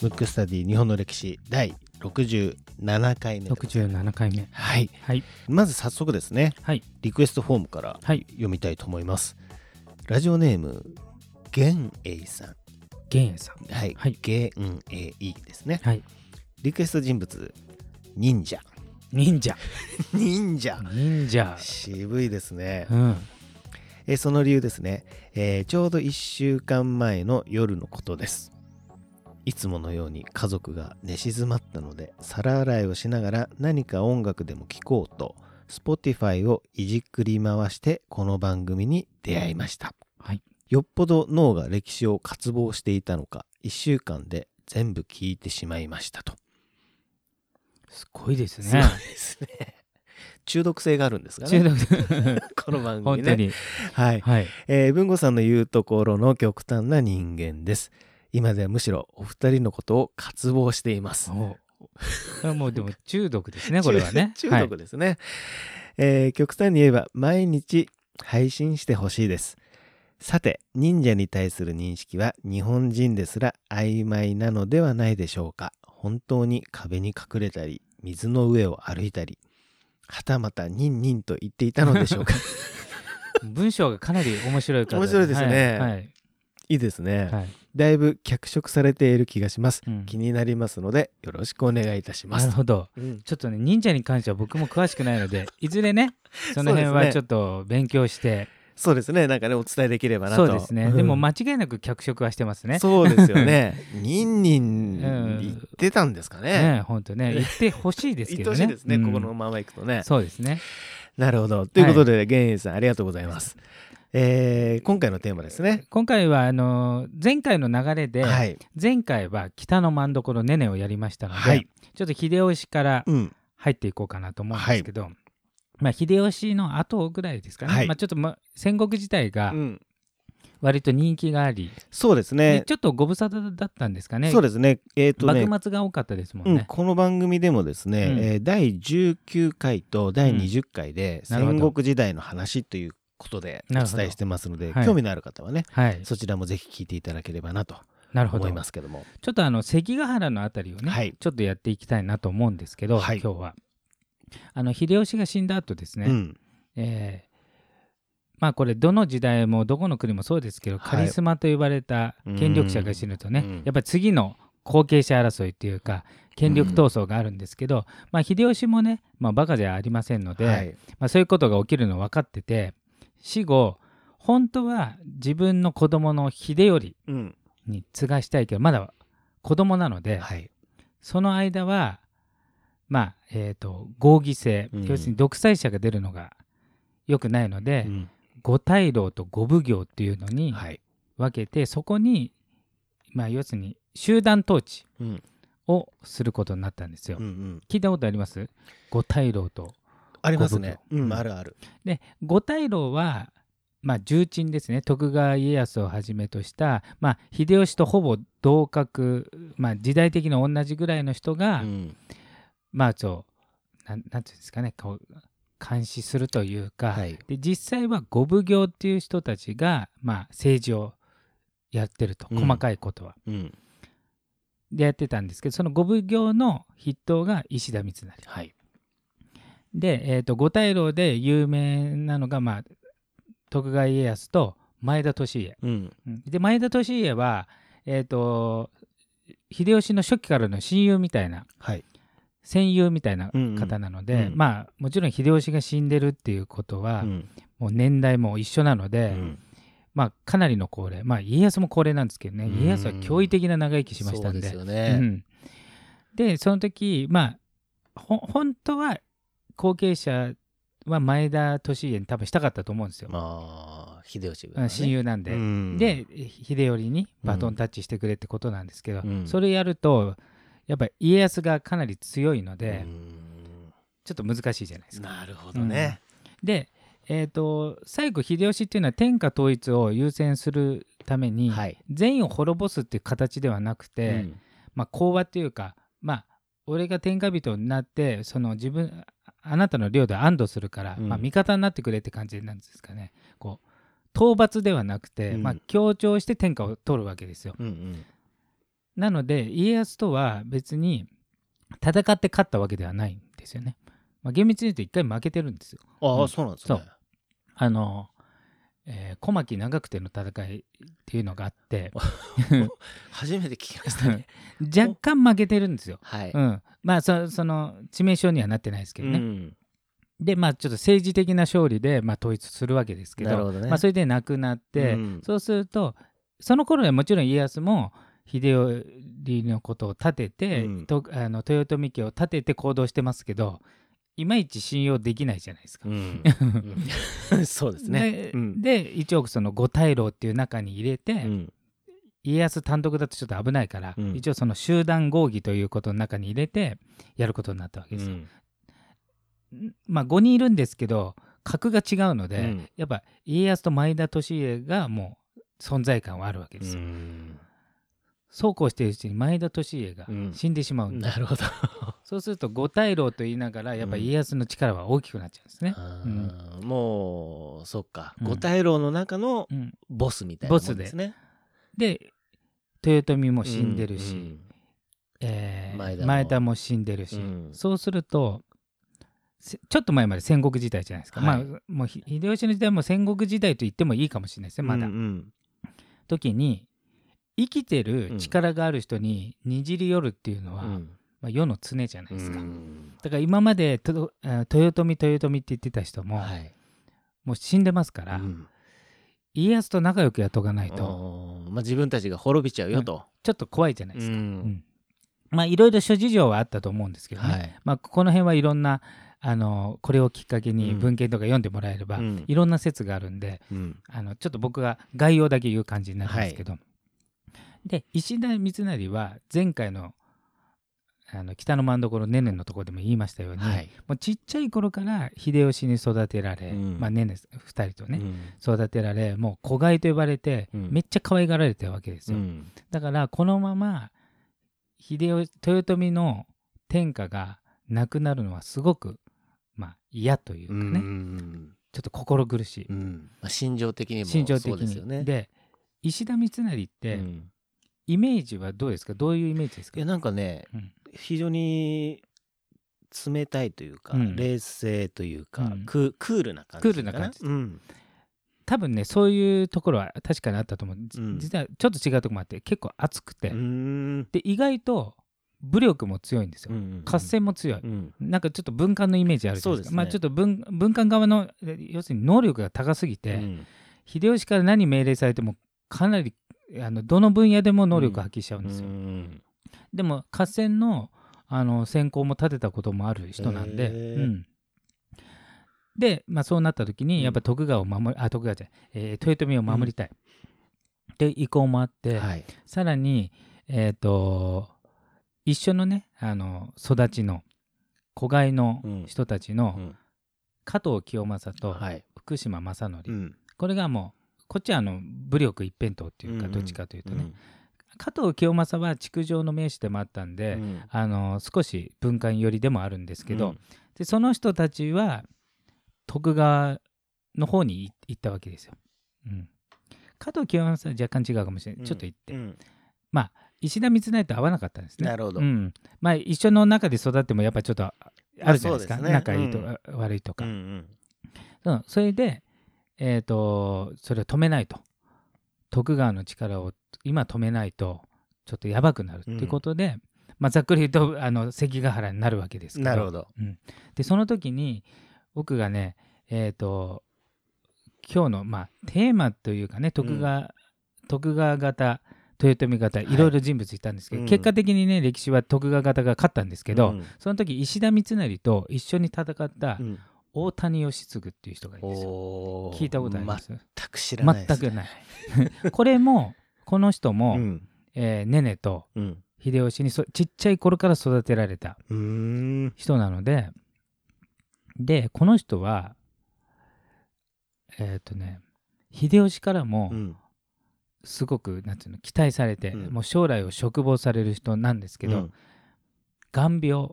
ムックスタディ日本の歴史第67回目67回目。はい。はい。まず早速ですね。はい。リクエストフォームからはい。読みたいと思います、ラジオネーム玄英さん。玄英さん。はい、はい。玄英ですね。はい。リクエスト人物忍者。忍者。忍者。忍者。渋いですね。うんえーその理由ですね、えーちょうど1週間前の夜のことです。いつものように家族が寝静まったので皿洗いをしながら何か音楽でも聴こうと Spotify をいじくり回してこの番組に出会いました。はい。よっぽど脳が歴史を渇望していたのか1週間で全部聞いてしまいましたと。すごいですすごいねですね中毒性があるんですが中ね毒。この番組ね。本当に。はい。はい。えー文吾さんの言うところの極端な人間です。今ではむしろお二人のことを渇望しています。もうでも中毒ですね これはね。中中毒ですね、えー極端に言えば毎日配信してほしいです。さて、忍者に対する認識は日本人ですら曖昧なのではないでしょうか。本当に壁に隠れたり、水の上を歩いたり、はたまたニンニンと言っていたのでしょうか。文章がかなり面白いから面白いですねはいはいいいですね。はいだいぶ脚色されている気がします。うん気になりますので、よろしくお願いいたします。なるほどうんちょっとね忍者に関しては僕も詳しくないのでいずれね その辺はちょっと勉強してそうですね。なんかね、お伝えできればなと。そうですね、んでも間違いなく脚色はしてますねそうですよね。ニンニンうん言ってたんですかね。ね本当ね言ってほしいです言けどね ってほしいですね、うんここのままいくとね。そうですねなるほど。ということで、玄英さん、ありがとうございます。えー今回のテーマですね。今回はあの前回の流れで、はい。前回は北の真所ねねをやりましたので、はいちょっと秀吉からうん。入っていこうかなと思うんですけど、まあ、秀吉の後ぐらいですかね、はい。まあ、ちょっと、ま、戦国時代がうん。割と人気があり、そうですね。で。ちょっとご無沙汰だったんですかね。そうですね。えっ、とね、幕末が多かったですもんうん、ね。この番組でもですね、うん。えー第19回と第20回で戦国時代の話ということでお伝えしてますので、はい。興味のある方はね、はい、そちらもぜひ聞いていただければなと思いなるほど。ますけども。ちょっとあの関ヶ原のあたりをね、はい。ちょっとやっていきたいなと思うんですけど、はい。今日はあの秀吉が死んだ後ですね、うん、えーまあこれどの時代もどこの国もそうですけど、はい。カリスマと呼ばれた権力者が死ぬとね、うん。やっぱり次の後継者争いっていうか権力闘争があるんですけど、まあ秀吉もね、まあ、バカじゃありませんので、はい。まあ、そういうことが起きるの分かってて死後本当は自分の子供の秀頼うん。に継がしたいけどまだ子供なので、はい。その間はまあえっ、と合議制、うん。要するに独裁者が出るのが良くないので、うん。五大老と五奉行っていうのにはい。分けて、そこにまあ要するに集団統治うん。をすることになったんですよ。うんうん。聞いたことあります？五大老と。ありますね。うん、あるある。で五大老はまあ重鎮ですね。徳川家康をはじめとした、まあ、秀吉とほぼ同格、まあ、時代的に同じぐらいの人が、うんまあそうなんなんていうんですかねこう監視するというか、はい。で実際は五奉行っていう人たちが、まあ、政治をやってるとうん。細かいことは、うん。でやってたんですけどその五奉行の筆頭が石田三成。はい。で、えー、と五大老で有名なのが、まあ、徳川家康と前田利家。うん。うん。で前田利家は、えー、と秀吉の初期からの親友みたいなはい戦友みたいなうんうん。方なので、うん。まあもちろん秀吉が死んでるっていうことは、うん。もう年代も一緒なので、うん。まあかなりの高齢。まあ家康も高齢なんですけどね、うん。家康は驚異的な長生きしましたんで。でその時まあほ本当は後継者は前田利家に多分したかったと思うんですよ、まあ秀吉うん親友なんで、うん。で秀頼にバトンタッチしてくれってことなんですけど、うん。それやるとやっぱり家康がかなり強いので、うんちょっと難しいじゃないですか。なるほどね。で、えー、と最後秀吉っていうのは天下統一を優先するために、はい。全員を滅ぼすっていう形ではなくて、うんまあ、講和っていうか、まあ、俺が天下人になってその自分あなたの領土を安堵するから、うんまあ、味方になってくれって感じなんですかねこう討伐ではなくて、うんまあ、強調して天下を取るわけですよ。うんうんなので家康とは別に戦って勝ったわけではないんですよね。まあ、厳密に言うと一回負けてるんですよ。ああ、うんそうなんですね。あの、えー小牧長久手の戦いっていうのがあって 初めて聞きましたね。若干負けてるんですよ。はい。うん、まあそその致命傷にはなってないですけどね。うんでまあちょっと政治的な勝利で、まあ、統一するわけですけどなるほどね。まあ、それで亡くなって、うんそうするとその頃はもちろん家康も秀頼のことを立てて、うん。とあの豊臣家を立てて行動してますけどいまいち信用できないじゃないですか。うん。うん。そうですね。で,、うん。で一応その五大老っていう中に入れて、うん。家康単独だとちょっと危ないから、うん。一応その集団合議ということの中に入れてやることになったわけですよ。まあ5人いるんですけど格が違うので、うん。やっぱ家康と前田利家がもう存在感はあるわけですよ。うんそうこうしているうちに前田利家がうん。死んでしまうんで、なるほど。そうすると五大老と言いながらやっぱ家康の力は大きくなっちゃうんですね。あうん。ーもうそっか。うん。五大老の中のうん。ボスみたいなもんですね。で豊臣も死んでるし、うん。えー前田も。前田も死んでるし、うん。そうするとせちょっと前まで戦国時代じゃないですか、はい。まあもうひ秀吉の時代も戦国時代と言ってもいいかもしれないですねまだ、うんうん。時に生きてる力がある人ににじり寄るっていうのは、うん。まあ、世の常じゃないですか、うん。だから今までとあ豊臣豊臣って言ってた人も、はい。もう死んでますから、うん。家康と仲良くやっとかないと、まあ自分たちが滅びちゃうよと。ちょっと怖いじゃないでうすか、まあいろいろ諸事情はあったと思うんですけどね、はい。まあ、この辺はいろんなあのこれをきっかけにうん。文献とか読んでもらえれば、うん。いろんな説があるんでうん。あのちょっと僕が概要だけ言う感じになるんですけど、で石田三成は前回のあの北の真所ねねのところでも言いましたように、はい。もうちっちゃい頃から秀吉に育てられ、うん。まあ、ねね2人とね、うん。育てられもう子飼いと呼ばれて、うん。めっちゃ可愛がられてるわけですよ、うん。だからこのまま秀吉豊臣の天下がなくなるのはすごくまあ嫌というかね、うんちょっと心苦しい、うん。まあ心情的にも心情的そうですよに。ね。で石田三成って、うんイメージはどうですか？どういうイメージですか？いやなんかねうん。非常に冷たいというか、うん。冷静というか、うん。ククールな感じクールな感じ。うん。多分ねそういうところは確かにあったと思う、実はちょっと違うところもあって結構熱くて、で意外と武力も強いんですよ、うん合戦も強い、うん。なんかちょっと文官のイメージあるじゃないですか。そうですね。まあちょっと文文官側のえ要するに能力が高すぎて、うん。秀吉から何命令されてもかなりあのどの分野でも能力を発揮しちゃうんですよ、うんでも合戦のあの先行も立てたこともある人なんで、うん、で、まあ、そうなった時うん。にやっぱ徳川を守り、あ徳川じゃない、えー豊臣を守りたい、って意向もあって、はい。さらにえっ、と一緒のねあの育ちの子飼いの人たちのうん。加藤清正とはい。福島正則、うん。これがもうこっちはあの武力一辺倒っていうかうんどっちかというとね、うん。加藤清正は築城の名手でもあったんで、うん。あの少し文官寄りでもあるんですけど、うん。でその人たちは徳川の方にい行ったわけですよ。うん、加藤清正は若干違うかもしれない、ちょっと行って、うん。石田三成と合わなかったんですね。なるほど。うん。まあ、一緒の中で育ってもやっぱちょっとあるじゃないですか、すね。仲いいと、う悪いとか、うんうん。うん。それで、えー、とそれを止めないと。徳川の力を今止めないとちょっとやばくなるっていうことで、まあ、ざっくり言うとあの関ヶ原になるわけですけど。なるほど。でその時に僕がねえっ、と今日の、まあ、テーマというかね徳川、徳川方豊臣方はい。いろいろ人物いたんですけど、うん。結果的にね歴史は徳川方が勝ったんですけど、うん。その時石田三成と一緒に戦ったうん大谷義継っていう人がいるんですよ。聞いたことあります、全く知らないです全くない。これもこの人も、うん。えーねねとうん。秀吉にそちっちゃい頃から育てられた人なのででこの人はえっ、とね秀吉からもうん。すごくなんていうの期待されて、うん。もう将来を嘱望される人なんですけど、うん。眼病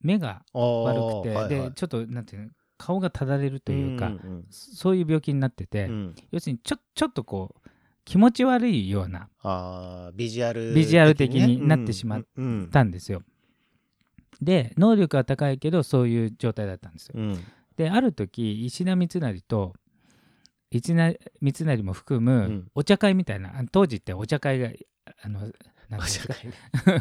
目が悪くて、はいはい。でちょっとなんていうの顔がただれるというか、んそういう病気になってて、うん。うん要するにちょちょっとこう気持ち悪いようなビジュアルビジュアル的にねなってしまっうんたんですよ。で能力は高いけどそういう状態だったんですよ。うん。である時石田三成と石田三成も含むん。お茶会みたいな、当時ってお茶会があのなんていうんですか？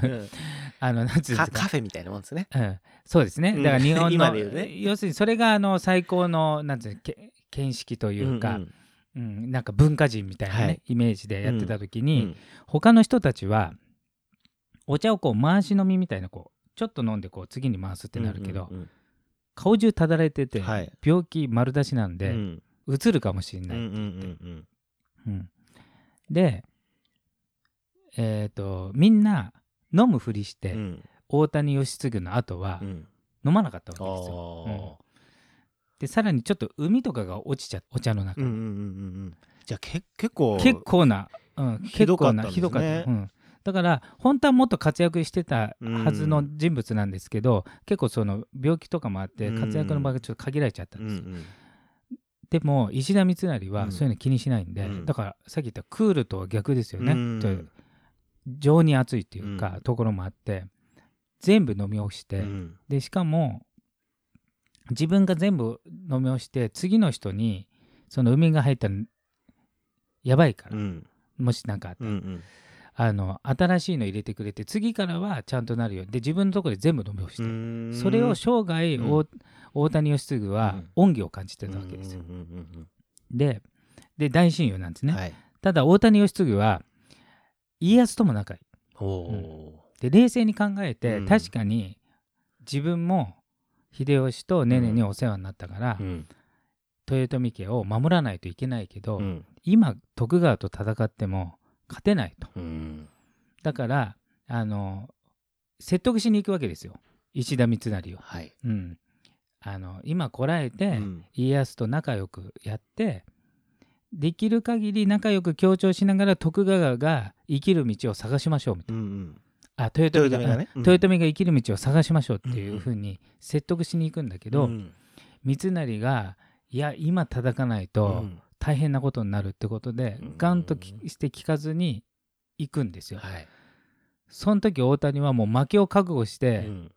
うん あのなんつうんですカかカフェみたいなもんですね。うん、そうですね。うん。だから日本の、ね。要するにそれがあの最高のなんていうのけ見識というか、んうん。なんか文化人みたいなね、はい。イメージでやってた時うん。に、他の人たちはお茶をこう回し飲みみたいなこうちょっと飲んでこう次に回すってなるけど、うんうん顔中ただれてて、はい。病気丸出しなんうんで、うん。るかもしれない、うんうんうんうん。でえっ、とみんな飲むふりして、うんうん大谷義次の後はうん。飲まなかったあわけですよ。うん。ーでさらにちょっと海とかが落ちちゃお茶の中。に、うんうんうんうんうん。じゃあけ結構結構な、うん、ひ結構どかったんですね。なひどかった、うん、だから本当はもっと活躍してたはずの人物なんですけど、結構その病気とかもあってうん。活躍の場がちょっと限られちゃったうんんですよ、うんでも石田三成うん。はそういうの気にしないんで、うん。だからさっき言ったクールとは逆ですよね、うん。と情に熱いっていうか、うん。ところもあって全部飲み干して、うん。でしかも自分が全部飲み干して次の人にその海が入ったらやばいから、うん。もしなんかあったら。うんうん。あの新しいの入れてくれて次からはちゃんとなるよで自分のところで全部飲み干して、うん。それを生涯、うん。大大谷義次は恩義を感じてたわけですよ、でで大親友なんですね、うんはい。ただ大谷義次は家康とも仲いい。おおで冷静に考えて、うん。確かに自分も秀吉とネネにお世話になったから、うん。豊臣家を守らないといけないけど、うん。今徳川と戦っても勝てないと。うん。だからあの説得しに行くわけですよ。石田三成を、はい。うん、あの今こらえて、うん。家康と仲良くやってできる限り仲良く協調しながら徳川が生きる道を探しましょうみたいうんうん。なあ豊臣が豊臣がね。うん。豊臣が生きる道を探しましょうっていうふうに説得しに行くんだけど、うん。三成がいや今叩かないと、うん。大変なことになるってことでうん。ガンときして聞かずに行くんですよ。はい。その時大谷はもう負けを覚悟して、うん。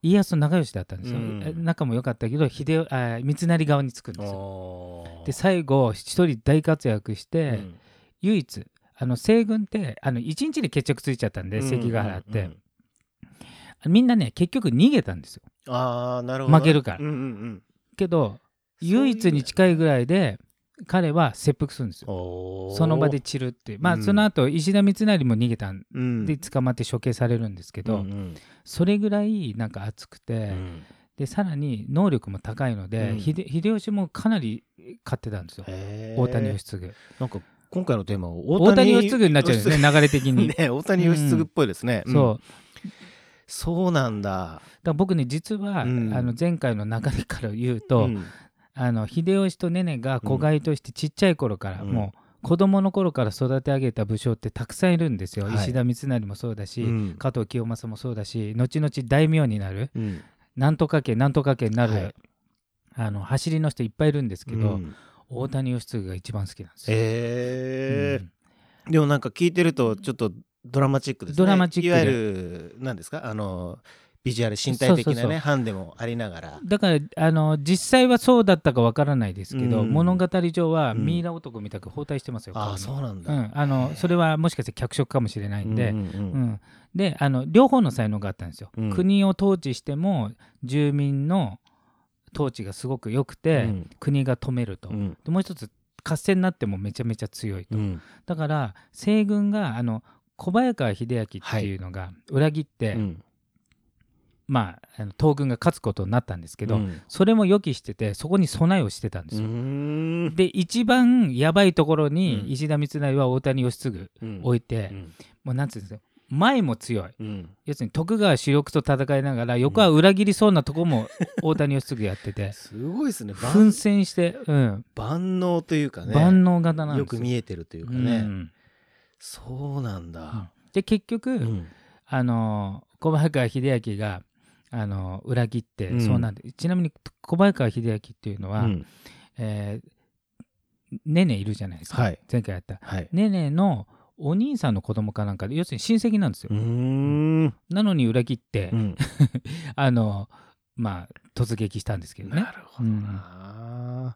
家康と仲良しだったんですよ。うん。え仲も良かったけど秀吉あ三成側につくんですよ。で最後一人大活躍して、うん。唯一あの西軍ってあの1日で決着ついちゃったんで関ヶ原って、みんなね結局逃げたんですよ。ああなるほど負けるから。うんうんうん。けど唯一に近いぐらいで彼は切腹するんですよ。その場で散るっていう。まあ、うん。その後石田三成も逃げたんうん。で捕まって処刑されるんですけど、うんうん。それぐらいなんか熱くて、うん。でさらに能力も高いので、うん。秀秀吉もかなり勝ってたんですよ、大谷義次なんか今回のテーマは大谷義次になっちゃうんですね流れ的に、ね大谷義次っぽいですね、うん。そう。そうなんだ。だ僕ね実は、うん。あの前回の流れから言うと、うん。あの秀吉とネネが子飼いとしてちっちゃい頃から、うん。もう子供の頃から育て上げた武将ってたくさんいるんですよ、はい。石田三成もそうだし、うん。加藤清正もそうだし後々大名になるうん。なんとか家なんとか家になる、はい。あの走りの人いっぱいいるんですけど、うん大谷義次が一番好きなんですよ。えうん。ーでもなんか聞いてるとちょっとドラマチックですね。ドラマチックで。いわゆる何ですか？あのビジュアル身体的なねハンデもありながら。だからあの実際はそうだったかわからないですけど、うん。物語上はうん。ミイラ男みたく包帯してますよ。ああ顔に。そうなんだ、うん、あのそれはもしかして脚色かもしれないんで、うんうんうん。うん。であの両方の才能があったんですよ。うん。国を統治しても住民の統治がすごく良くて、うん。国が止めると、うん。でもう一つ合戦になってもめちゃめちゃ強いと、うん。だから西軍があの小早川秀明っていうのが裏切って、うん。まああの東軍が勝つことになったんですけど、うん。それも予期しててそこに備えをしてたんですうよ。ん。で一番やばいところにうん。石田三成は大谷義次うん。置いて、うん。もうなんつうんですか前も強い。うん。要するに徳川主力と戦いながら横は裏切りそうなとこも大谷義次やってて。すごいですね。奮万戦して、うん。万能というかね。万能型なんですよ。く見えてるというかうね、ん。そうなんだ、で結局、うん。あの小早川秀明があの裏切ってうん。そうなんで、ちなみに小早川秀明っていうのは、うん。えーねねいるじゃないですか、はい。前回やった。はい。ねねのお兄さんの子供かなんかで要するに親戚なんですよ、なのに裏切って、うん。あのまあ突撃したんですけどね。なるほどな、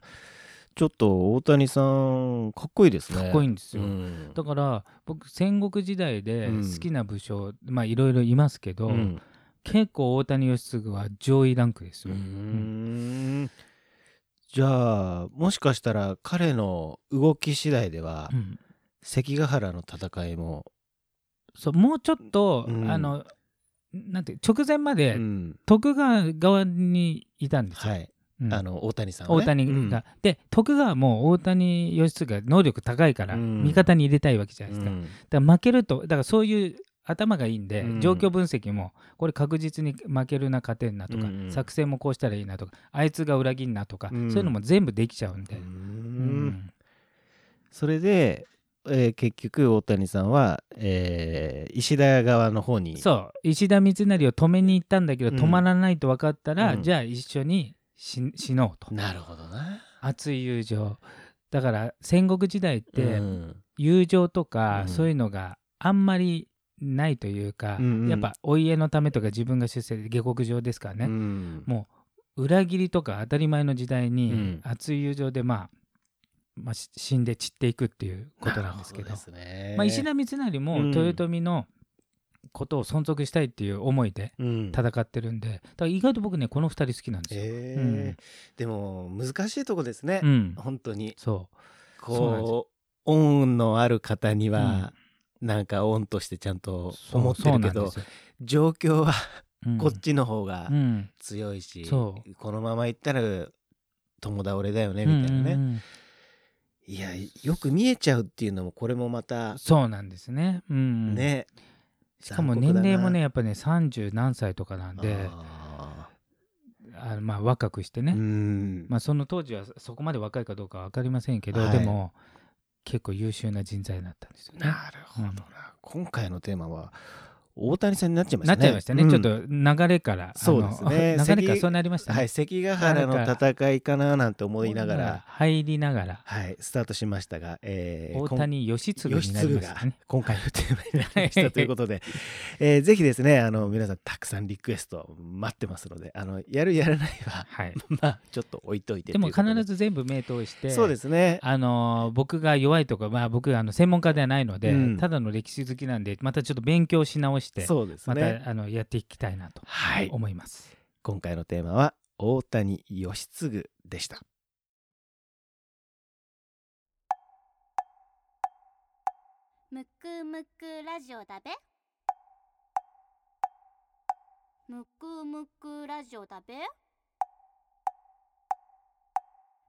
ちょっと大谷さんかっこいいですね。かっこいいんですよ、うん。だから僕戦国時代でうん。好きな武将、まあいろいろいますけど、うん。結構大谷義継は上位ランクですよ、ん。じゃあもしかしたら彼の動き次第では、うん関ヶ原の戦いも、そうもうちょっと、うん。あのなんて直前までうん。徳川側にいたんですよ、はい。うん。あの大谷さんは、ね、大谷が、で徳川も大谷義継が能力高いからうん。味方に入れたいわけじゃうないですか、ん。だから負けるとだからそういう頭がいいんで、うん。状況分析もこれ確実に負けるな勝てんなとか、うん作戦もこうしたらいいなとかあいつが裏切んなとか、うん。そういうのも全部できちゃうんで、うーうんん。それで、えー結局大谷さんは、えー石田側の方にそう。石田三成を止めに行ったんだけど、うん。止まらないと分かったら、うん。じゃあ一緒に死死のうと。なるほどな。熱い友情。だから戦国時代って、うん。友情とか、うん。そういうのがあんまりないというか、うんうん。やっぱお家のためとか自分が出世で下克上ですからね、うん。もう裏切りとか当たり前の時代に、うん。熱い友情でまあ、まあ、し死んで散っていくっていうことなんですけど。まあ、石田三成もうん。豊臣のことを存続したいっていう思いでうん。戦ってるんで、だから意外と僕ねこの2人好きなんですよ。えー。うんでも難しいとこですね、うん、本当に。そう。こう恩のある方には、なんか恩としてちゃんと思ってるけど状況はうん。こっちの方がうん。強いし、そこのままいったら友倒れだよねみたいなね、うん。うんうんいやよく見えちゃうっていうのもこれもまたそうなんですね。うん、ね、しかも年齢もねやっぱね30何歳とかなんであまあ若くしてね、まあ、その当時はそこまで若いかどうかは分かりませんけど、はい。でも結構優秀な人材だったんですよね。なるほどな、今回のテーマは大谷さんになっちゃいましなたね。っちゃいましたね、うん。ちょっと流れからそうですね。流れからそうなりましたね。はい関ヶ原の戦いかななんて思いながら入りながらはいスタートしましたが、えー大谷義継になりましたね。今回のテーマになりましたということで、えーぜひですねあの皆さんたくさんリクエスト待ってますのであのやるやらないははい、まあちょっと置いといてで。も必ず全部目通してそうですね。あのー僕が弱いとか、まあ、僕あの専門家ではないので、うん。ただの歴史好きなんでまたちょっと勉強し直してそうですまた、ねあのやっていきたいなとはい。思います。今回のテーマは大谷義継でした。むくむくラジオだべ。むくむくラジオだべ。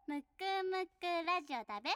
むくむくラジオだべ